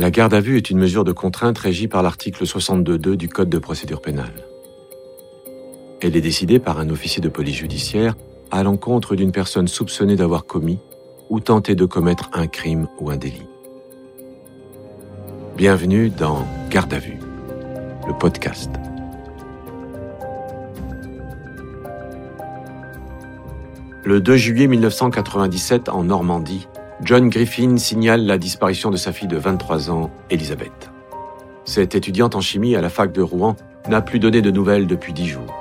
La garde à vue est une mesure de contrainte régie par l'article 62.2 du Code de procédure pénale. Elle est décidée par un officier de police judiciaire à l'encontre d'une personne soupçonnée d'avoir commis ou tenté de commettre un crime ou un délit. Bienvenue dans Garde à vue, le podcast. Le 2 juillet 1997, en Normandie, John Griffin signale la disparition de sa fille de 23 ans, Elisabeth. Cette étudiante en chimie à la fac de Rouen n'a plus donné de nouvelles depuis dix jours.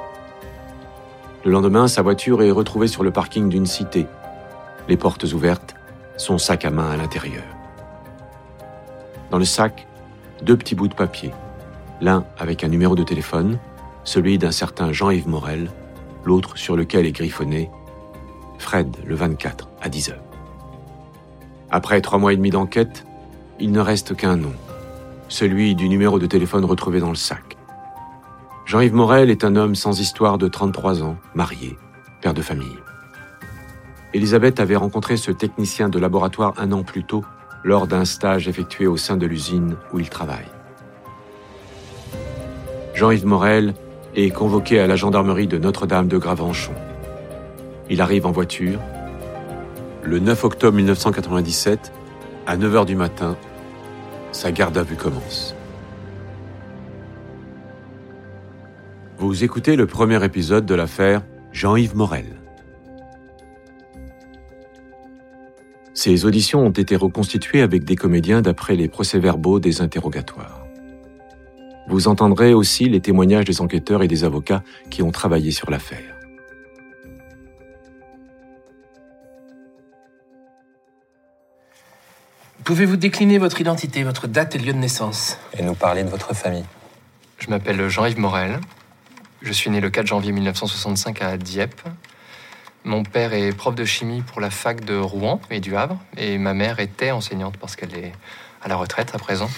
Le lendemain, sa voiture est retrouvée sur le parking d'une cité, les portes ouvertes, son sac à main à l'intérieur. Dans le sac, deux petits bouts de papier, l'un avec un numéro de téléphone, celui d'un certain Jean-Yves Morel, l'autre sur lequel est griffonné Fred le 24 à 10 heures. Après trois mois et demi d'enquête, il ne reste qu'un nom, celui du numéro de téléphone retrouvé dans le sac. Jean-Yves Morel est un homme sans histoire de 33 ans, marié, père de famille. Elisabeth avait rencontré ce technicien de laboratoire un an plus tôt lors d'un stage effectué au sein de l'usine où il travaille. Jean-Yves Morel est convoqué à la gendarmerie de Notre-Dame de Gravenchon. Il arrive en voiture. Le 9 octobre 1997, à 9h du matin, sa garde à vue commence. Vous écoutez le premier épisode de l'affaire Jean-Yves Morel. Ces auditions ont été reconstituées avec des comédiens d'après les procès-verbaux des interrogatoires. Vous entendrez aussi les témoignages des enquêteurs et des avocats qui ont travaillé sur l'affaire. Pouvez-vous décliner votre identité, votre date et lieu de naissance Et nous parler de votre famille. Je m'appelle Jean-Yves Morel. Je suis né le 4 janvier 1965 à Dieppe. Mon père est prof de chimie pour la fac de Rouen et du Havre. Et ma mère était enseignante parce qu'elle est à la retraite à présent.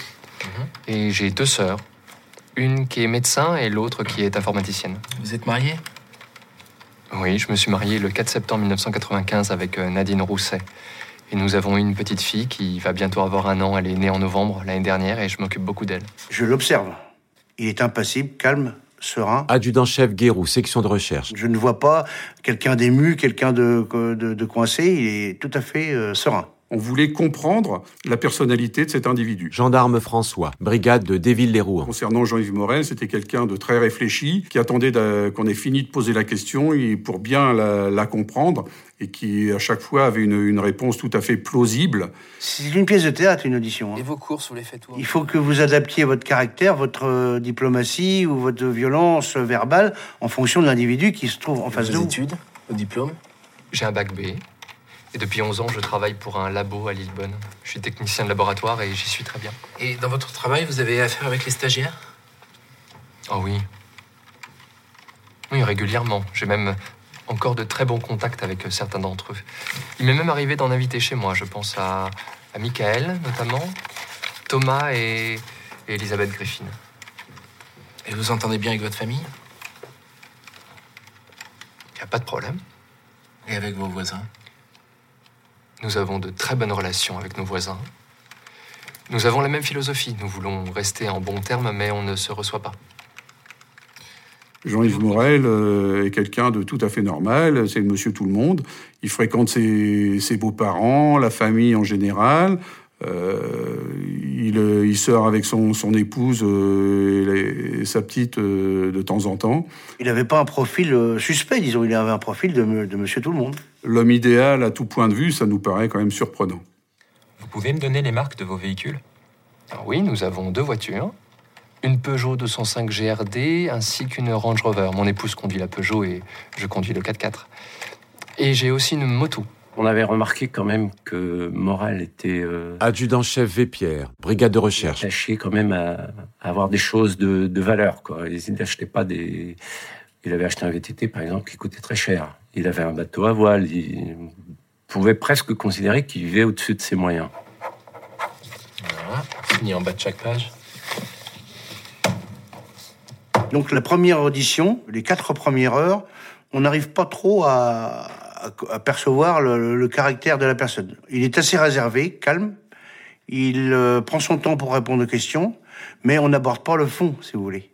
Et j'ai deux sœurs. Une qui est médecin et l'autre qui est informaticienne. Vous êtes marié Oui, je me suis marié le 4 septembre 1995 avec euh, Nadine Rousset. Et nous avons une petite fille qui va bientôt avoir un an. Elle est née en novembre l'année dernière et je m'occupe beaucoup d'elle. Je l'observe. Il est impassible, calme, serein. Adjudant-chef Guérou, section de recherche. Je ne vois pas quelqu'un d'ému, quelqu'un de, de, de coincé. Il est tout à fait euh, serein. On voulait comprendre la personnalité de cet individu. Gendarme François, brigade de Déville-les-Rouen. Concernant Jean-Yves Morel, c'était quelqu'un de très réfléchi, qui attendait qu'on ait fini de poser la question et pour bien la, la comprendre et qui à chaque fois avait une, une réponse tout à fait plausible. C'est une pièce de théâtre, une audition. hein. Et vos courses, vous les faites où Il faut que vous adaptiez votre caractère, votre euh, diplomatie ou votre violence verbale en fonction de l'individu qui se trouve en face de vous. études, vos diplômes J'ai un bac B. Et depuis 11 ans, je travaille pour un labo à Lillebonne. Je suis technicien de laboratoire et j'y suis très bien. Et dans votre travail, vous avez affaire avec les stagiaires? Oh oui. Oui, régulièrement. J'ai même encore de très bons contacts avec euh, certains d'entre eux. Il m'est même arrivé d'en inviter chez moi. Je pense à, à Michael, notamment, Thomas et, et Elisabeth Griffin. Et vous entendez bien avec votre famille? Il n'y a pas de problème. Et avec vos voisins? Nous avons de très bonnes relations avec nos voisins. Nous avons la même philosophie. Nous voulons rester en bons termes, mais on ne se reçoit pas. Jean-Yves Morel euh, est quelqu'un de tout à fait normal, c'est le monsieur tout le monde. Il fréquente ses, ses beaux-parents, la famille en général. Euh, il, euh, il sort avec son, son épouse euh, et, sa petite euh, de temps en temps. Il n'avait pas un profil suspect, disons. Il avait un profil de monsieur tout le monde. L'homme idéal à tout point de vue, ça nous paraît quand même surprenant. Vous pouvez me donner les marques de vos véhicules? Alors oui, nous avons deux voitures. Une Peugeot 205 GRD ainsi qu'une Range Rover. Mon épouse conduit la Peugeot et je conduis le 4x4. Et j'ai aussi une moto. On avait remarqué quand même que Morel était euh, Adjudant-chef Vépierre, brigade de recherche. attaché quand même à, à avoir des choses de, de valeur. Quoi. Il n'achetait pas des. Il avait acheté un VTT par exemple qui coûtait très cher. Il avait un bateau à voile. Il pouvait presque considérer qu'il vivait au-dessus de ses moyens. Voilà, signé en bas de chaque page. Donc la première audition, les quatre premières heures, on n'arrive pas trop à, percevoir le, le caractère de la personne. Il est assez réservé, calme. Il euh, prend son temps pour répondre aux questions, mais on n'aborde pas le fond, si vous voulez.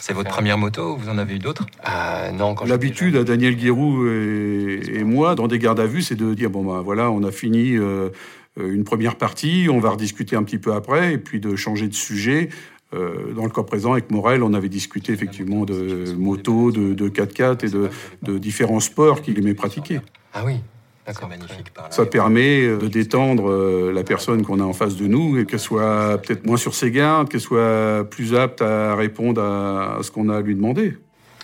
C'est votre première moto ou vous en avez eu d'autres? Ah non, L'habitude à Daniel Guérou et, et moi, dans des gardes à vue, c'est de dire bon ben voilà, on a fini euh, une première partie, on va rediscuter un petit peu après, et puis de changer de sujet. Euh, dans le cas présent, avec Morel, on avait discuté effectivement de moto, de, de 4x4 et de, de différents sports qu'il aimait pratiquer. Ah oui, C'est d'accord. magnifique par là. Ça permet euh, de détendre euh, la personne qu'on a en face de nous et qu'elle soit peut-être moins sur ses gardes, qu'elle soit plus apte à répondre à, à ce qu'on a à lui demander.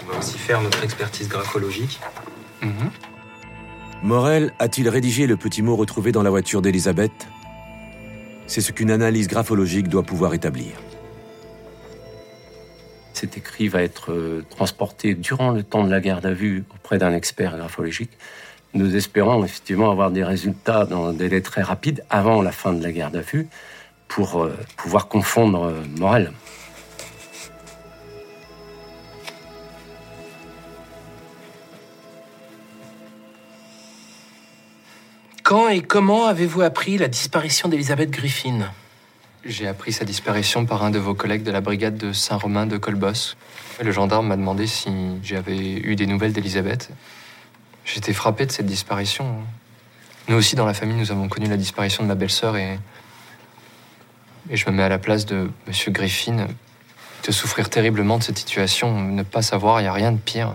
On va aussi faire notre expertise graphologique. Mhm. Morel a-t-il rédigé le petit mot retrouvé dans la voiture d'Elisabeth? C'est ce qu'une analyse graphologique doit pouvoir établir. Cet écrit va être euh, transporté durant le temps de la garde à vue auprès d'un expert graphologique. Nous espérons effectivement avoir des résultats dans un délai très rapide avant la fin de la à vue pour euh, pouvoir confondre euh, Morel. Quand et comment avez-vous appris la disparition d'Elisabeth Griffin? J'ai appris sa disparition par un de vos collègues de la brigade de Saint-Romain de Colbos. Le gendarme m'a demandé si j'avais eu des nouvelles d'Elisabeth. J'étais frappé de cette disparition. Nous aussi, dans la famille, nous avons connu la disparition de ma belle-sœur et... et je me mets à la place de Monsieur Griffin. De souffrir terriblement de cette situation, ne pas savoir, il n'y a rien de pire.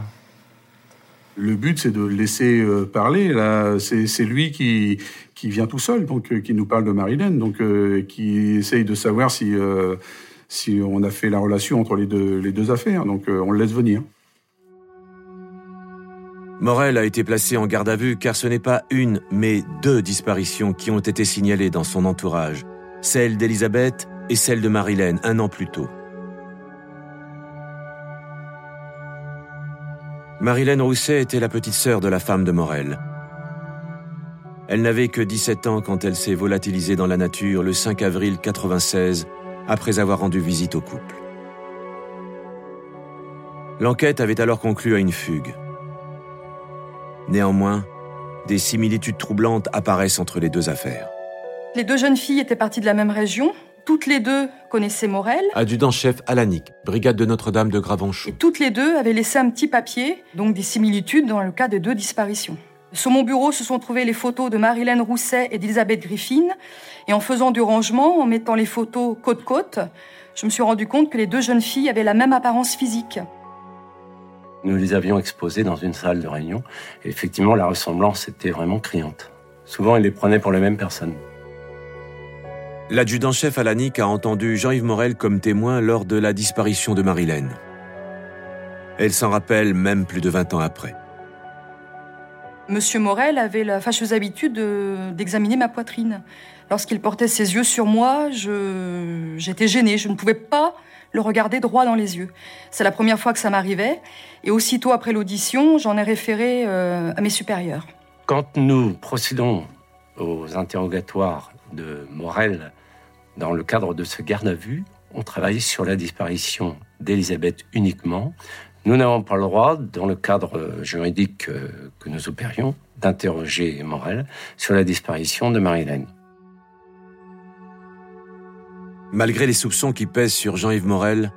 Le but, c'est de le laisser euh, parler. Là, c'est lui qui, qui vient tout seul, donc qui nous parle de Marilyn, donc euh, qui essaye de savoir si, euh, si on a fait la relation entre les deux, les deux affaires. Donc on le laisse venir. Morel a été placé en garde à vue car ce n'est pas une, mais deux disparitions qui ont été signalées dans son entourage. Celle d'Elisabeth et celle de Marilyn un an plus tôt. Marilyn Rousset était la petite sœur de la femme de Morel. Elle n'avait que 17 ans quand elle s'est volatilisée dans la nature le 5 avril 96 après avoir rendu visite au couple. L'enquête avait alors conclu à une fugue. Néanmoins, des similitudes troublantes apparaissent entre les deux affaires. Les deux jeunes filles étaient parties de la même région. Toutes les deux connaissaient Morel. Adjudant-chef Alanic, brigade de Notre-Dame de Gravenchou. Et toutes les deux avaient laissé un petit papier, donc des similitudes dans le cas des deux disparitions. Sur mon bureau se sont trouvées les photos de Marilyn Rousset et d'Elisabeth Griffin. Et en faisant du rangement, en mettant les photos côte-côte, je me suis rendu compte que les deux jeunes filles avaient la même apparence physique. Nous les avions exposés dans une salle de réunion. Et effectivement, la ressemblance était vraiment criante. Souvent, ils les prenaient pour les mêmes personnes. L'adjudant-chef Alanic a entendu Jean-Yves Morel comme témoin lors de la disparition de Marilyn. Elle s'en rappelle même plus de 20 ans après. Monsieur Morel avait la fâcheuse habitude de- d'examiner ma poitrine. Lorsqu'il portait ses yeux sur moi, je- j'étais gênée. Je ne pouvais pas le regarder droit dans les yeux. C'est la première fois que ça m'arrivait. Et aussitôt après l'audition, j'en ai référé euh, à mes supérieurs. Quand nous procédons aux interrogatoires de Morel dans le cadre de ce garde à vue, on travaille sur la disparition d'Elisabeth uniquement. Nous n'avons pas le droit, dans le cadre juridique euh, que nous opérions, d'interroger Morel sur la disparition de Marilyn. Malgré les soupçons qui pèsent sur Jean-Yves Morel,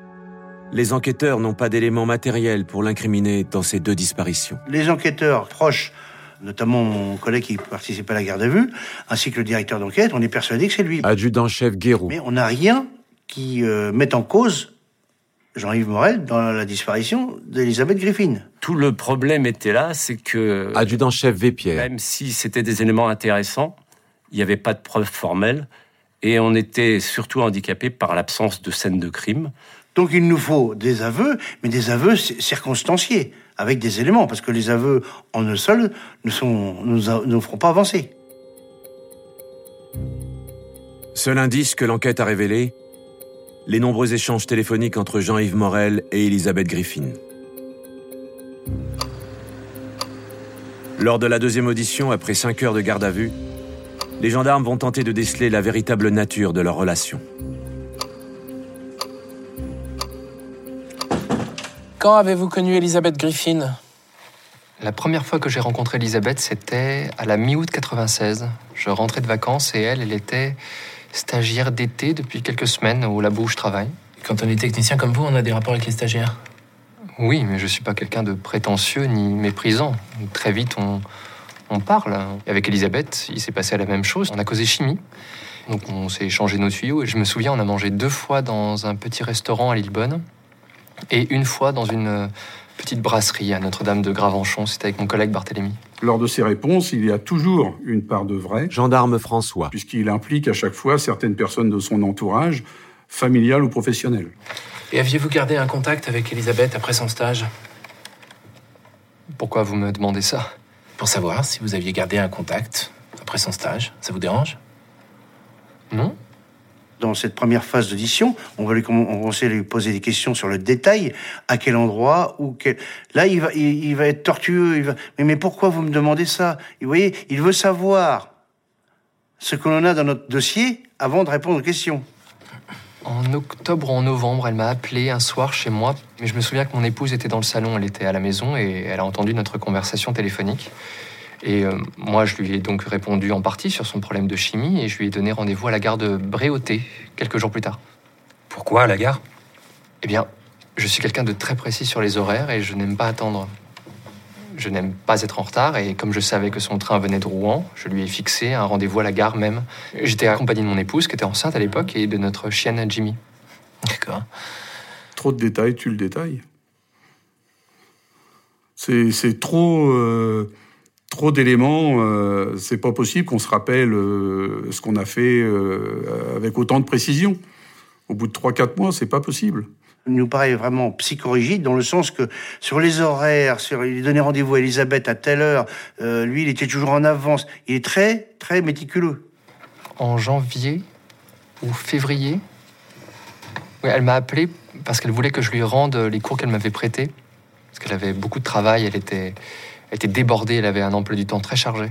les enquêteurs n'ont pas d'éléments matériels pour l'incriminer dans ces deux disparitions. Les enquêteurs proches, notamment mon collègue qui participe à la garde à vue, ainsi que le directeur d'enquête, on est persuadé que c'est lui. Adjudant-chef Guérou, Mais on n'a rien qui euh, mette en cause Jean-Yves Morel dans la disparition d'Elisabeth Griffin. Tout le problème était là, c'est que adjudant-chef Vépierre, même si c'était des éléments intéressants, il n'y avait pas de preuves formelles et on était surtout handicapé par l'absence de scène de crime. Donc il nous faut des aveux, mais des aveux circonstanciés, avec des éléments, parce que les aveux en eux seuls ne sont, nous, a- nous feront pas avancer. seul indice que l'enquête a révélé, les nombreux échanges téléphoniques entre Jean-Yves Morel et Elisabeth Griffin. Lors de la deuxième audition, après cinq heures de garde à vue, les gendarmes vont tenter de déceler la véritable nature de leur relation. Quand avez-vous connu Elisabeth Griffin? La première fois que j'ai rencontré Elisabeth, c'était à la mi-août 96. Je rentrais de vacances et elle, elle était stagiaire d'été depuis quelques semaines au labo où je travaille. Quand on est technicien comme vous, on a des rapports avec les stagiaires? Oui, mais je suis pas quelqu'un de prétentieux ni méprisant. Très vite, on, on parle. Avec Elisabeth, il s'est passé la même chose. On a causé chimie. Donc on s'est échangé nos tuyaux. Et je me souviens, on a mangé deux fois dans un petit restaurant à Lillebonne et une fois dans une petite brasserie à Notre-Dame de Gravenchon. C'était avec mon collègue Barthélemy. Lors de ces réponses, il y a toujours une part de vrai, Gendarme François. puisqu'il implique à chaque fois certaines personnes de son entourage, familial ou professionnel. Et aviez-vous gardé un contact avec Elisabeth après son stage? Pourquoi vous me demandez ça? Pour savoir si vous aviez gardé un contact après son stage. Ça vous dérange? Non Dans cette première phase d'audition, on va lui, on va lui poser des questions sur le détail, à quel endroit, ou quel... Là, il va, il, il va être tortueux. Il va... mais, mais pourquoi vous me demandez ça? Vous voyez, il veut savoir ce que l'on a dans notre dossier avant de répondre aux questions. En octobre ou en novembre, elle m'a appelé un soir chez moi, mais je me souviens que mon épouse était dans le salon, elle était à la maison et elle a entendu notre conversation téléphonique. Et euh, moi, je lui ai donc répondu en partie sur son problème de chimie et je lui ai donné rendez-vous à la gare de Bréauté quelques jours plus tard. Pourquoi à la gare? Eh bien, je suis quelqu'un de très précis sur les horaires et je n'aime pas attendre. Je n'aime pas être en retard et comme je savais que son train venait de Rouen, je lui ai fixé un rendez-vous à la gare même. J'étais accompagné de mon épouse qui était enceinte à l'époque et de notre chienne Jimmy. D'accord. Trop de détails, tu le détailles. C'est c'est trop, euh, trop d'éléments. euh, c'est pas possible qu'on se rappelle euh, ce qu'on a fait euh, avec autant de précision. Au bout de 3-4 mois, c'est pas possible. Nous paraît vraiment psychorigide dans le sens que sur les horaires, sur il donnait rendez-vous à Elisabeth à telle heure, euh, lui il était toujours en avance. Il est très très méticuleux. En janvier ou février, oui, elle m'a appelé parce qu'elle voulait que je lui rende les cours qu'elle m'avait prêtés. Parce qu'elle avait beaucoup de travail, elle était, elle était débordée, elle avait un emploi du temps très chargé.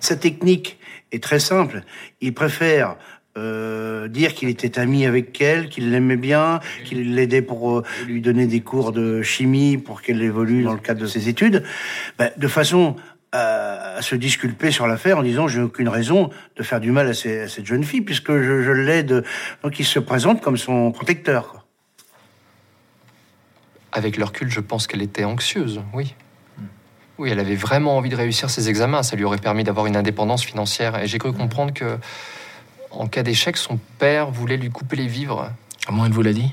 Sa technique est très simple. Il préfère euh, dire qu'il était ami avec elle, qu'il l'aimait bien, qu'il l'aidait pour euh, lui donner des cours de chimie pour qu'elle évolue dans le cadre de ses études, ben, de façon à, à se disculper sur l'affaire en disant j'ai aucune raison de faire du mal à, ces- à cette jeune fille puisque je, je l'aide. Donc il se présente comme son protecteur. quoi. Avec le recul, je pense qu'elle était anxieuse, oui. Oui, elle avait vraiment envie de réussir ses examens. Ça lui aurait permis d'avoir une indépendance financière. Et j'ai cru comprendre que, en cas d'échec, son père voulait lui couper les vivres. Comment elle vous l'a dit?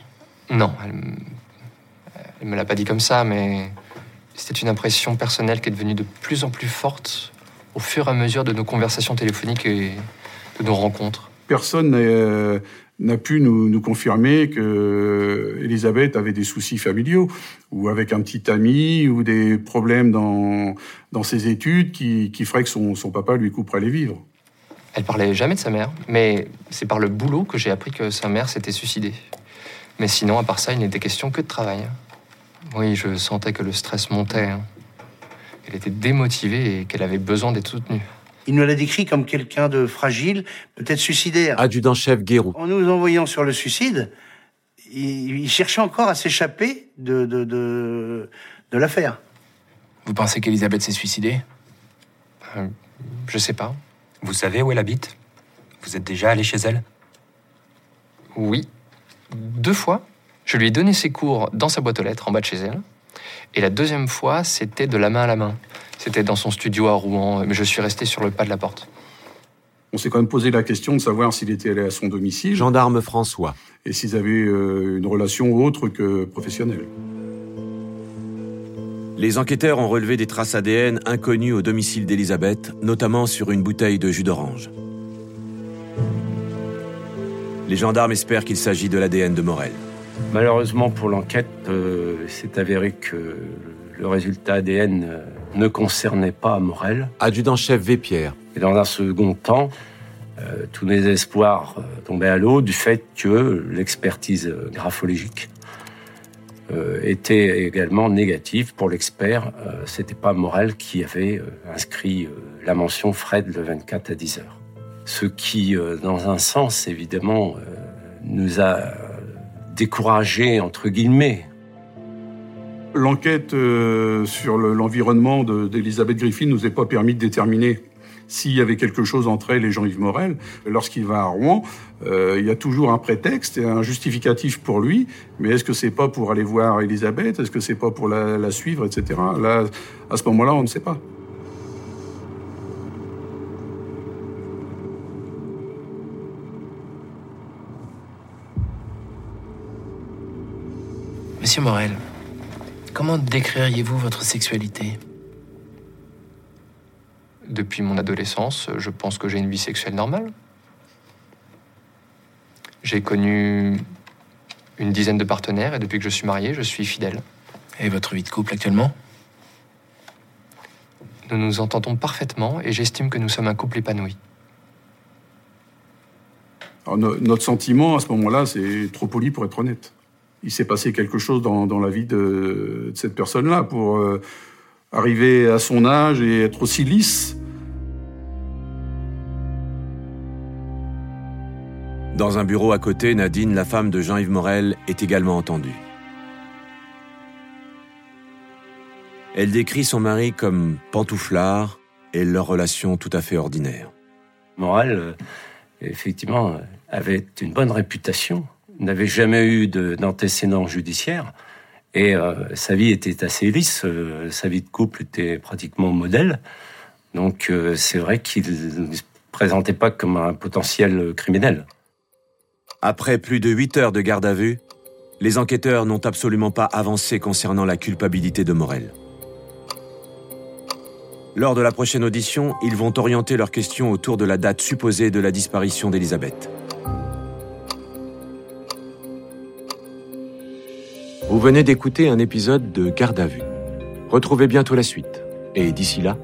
Non, elle, elle me l'a pas dit comme ça, mais c'était une impression personnelle qui est devenue de plus en plus forte au fur et à mesure de nos conversations téléphoniques et de nos rencontres. Personne n'a euh, n'a pu nous, nous confirmer que Elisabeth avait des soucis familiaux, ou avec un petit ami, ou des problèmes dans, dans ses études qui, qui feraient que son, son papa lui couperait les vivres. Elle parlait jamais de sa mère, mais c'est par le boulot que j'ai appris que sa mère s'était suicidée. Mais sinon, à part ça, il n'était question que de travail. Oui, je sentais que le stress montait. hein. Elle était démotivée et qu'elle avait besoin d'être soutenue. Il nous l'a décrit comme quelqu'un de fragile, peut-être suicidaire. Adjudant-chef Guérou. En nous envoyant sur le suicide, il, il cherchait encore à s'échapper de, de, de, de l'affaire. Vous pensez qu'Elisabeth s'est suicidée? Euh, je sais pas. Vous savez où elle habite? Vous êtes déjà allé chez elle? Oui, deux fois. Je lui ai donné ses cours dans sa boîte aux lettres en bas de chez elle. Et la deuxième fois, c'était de la main à la main. C'était dans son studio à Rouen, mais je suis resté sur le pas de la porte. On s'est quand même posé la question de savoir s'il était allé à son domicile Gendarme François. et s'ils avaient euh, une relation autre que professionnelle. Les enquêteurs ont relevé des traces ADN inconnues au domicile d'Elisabeth, notamment sur une bouteille de jus d'orange. Les gendarmes espèrent qu'il s'agit de l'ADN de Morel. Malheureusement pour l'enquête, euh, c'est avéré que le résultat ADN euh, ne concernait pas Morel. Adjudant-chef Vépierre. Et dans un second temps, euh, tous mes espoirs tombaient à l'eau du fait que l'expertise graphologique était également négative pour l'expert. Euh, C'était pas Morel qui avait euh, inscrit euh, la mention Fred le 24 à 10 heures. Ce qui, euh, dans un sens, évidemment, euh, nous a découragés, entre guillemets, L'enquête euh, sur le- l'environnement de- d'Elisabeth Griffin nous est pas permis de déterminer s'il y avait quelque chose entre elle et Jean-Yves Morel. Lorsqu'il va à Rouen, euh, il y a toujours un prétexte et un justificatif pour lui. Mais est-ce que c'est pas pour aller voir Elisabeth Est-ce que c'est pas pour la, suivre, etc. Là, à ce moment-là, on ne sait pas. Monsieur Morel, comment décririez-vous votre sexualité? Depuis mon adolescence, je pense que j'ai une vie sexuelle normale. J'ai connu une dizaine de partenaires et depuis que je suis marié, je suis fidèle. Et votre vie de couple actuellement? Nous nous entendons parfaitement et j'estime que nous sommes un couple épanoui. Alors, no- notre sentiment à ce moment-là, c'est trop poli pour être honnête. Il s'est passé quelque chose dans, dans la vie de, de cette personne-là pour euh, arriver à son âge et être aussi lisse. Dans un bureau à côté, Nadine, la femme de Jean-Yves Morel, est également entendue. Elle décrit son mari comme pantouflard et leur relation tout à fait ordinaire. Morel, euh, effectivement, euh, avait une bonne réputation, n'avait jamais eu de- d'antécédents judiciaires, et euh, sa vie était assez lisse, euh, sa vie de couple était pratiquement modèle, donc euh, c'est vrai qu'il ne se présentait pas comme un potentiel criminel. Après plus de 8 heures de garde à vue, les enquêteurs n'ont absolument pas avancé concernant la culpabilité de Morel. Lors de la prochaine audition, ils vont orienter leurs questions autour de la date supposée de la disparition d'Elisabeth. Venez d'écouter un épisode de Garde à vue. Retrouvez bientôt la suite. Et d'ici là,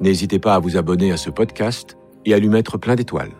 n'hésitez pas à vous abonner à ce podcast et à lui mettre plein d'étoiles.